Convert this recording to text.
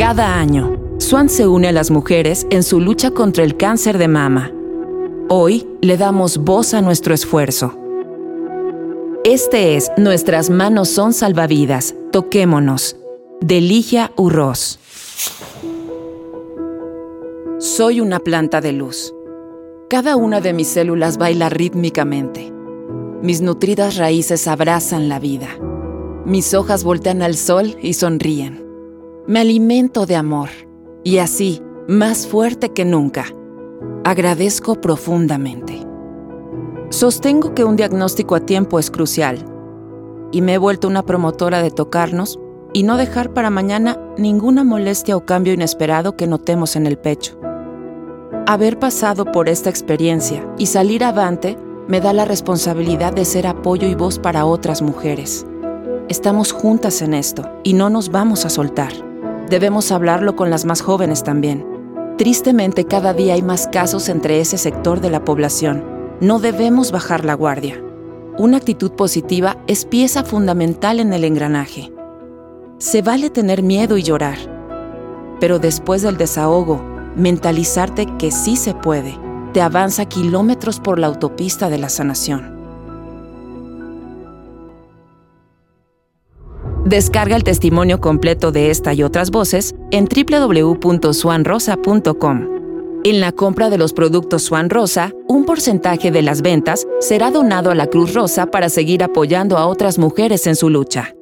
Cada año, Swan se une a las mujeres en su lucha contra el cáncer de mama. Hoy le damos voz a nuestro esfuerzo. Este es Nuestras manos son salvavidas. Toquémonos. De Ligia Urroz. Soy una planta de luz. Cada una de mis células baila rítmicamente. Mis nutridas raíces abrazan la vida. Mis hojas voltean al sol y sonríen. Me alimento de amor. Y así, más fuerte que nunca, agradezco profundamente. Sostengo que un diagnóstico a tiempo es crucial y me he vuelto una promotora de tocarnos y no dejar para mañana ninguna molestia o cambio inesperado que notemos en el pecho. Haber pasado por esta experiencia y salir avante me da la responsabilidad de ser apoyo y voz para otras mujeres. Estamos juntas en esto y no nos vamos a soltar. Debemos hablarlo con las más jóvenes también. Tristemente cada día hay más casos entre ese sector de la población. No debemos bajar la guardia. Una actitud positiva es pieza fundamental en el engranaje. Se vale tener miedo y llorar, pero después del desahogo, mentalizarte que sí se puede, te avanza kilómetros por la autopista de la sanación. Descarga el testimonio completo de esta y otras voces en www.swanrosa.com. En la compra de los productos Swan Rosa, un porcentaje de las ventas será donado a la Cruz Rosa para seguir apoyando a otras mujeres en su lucha.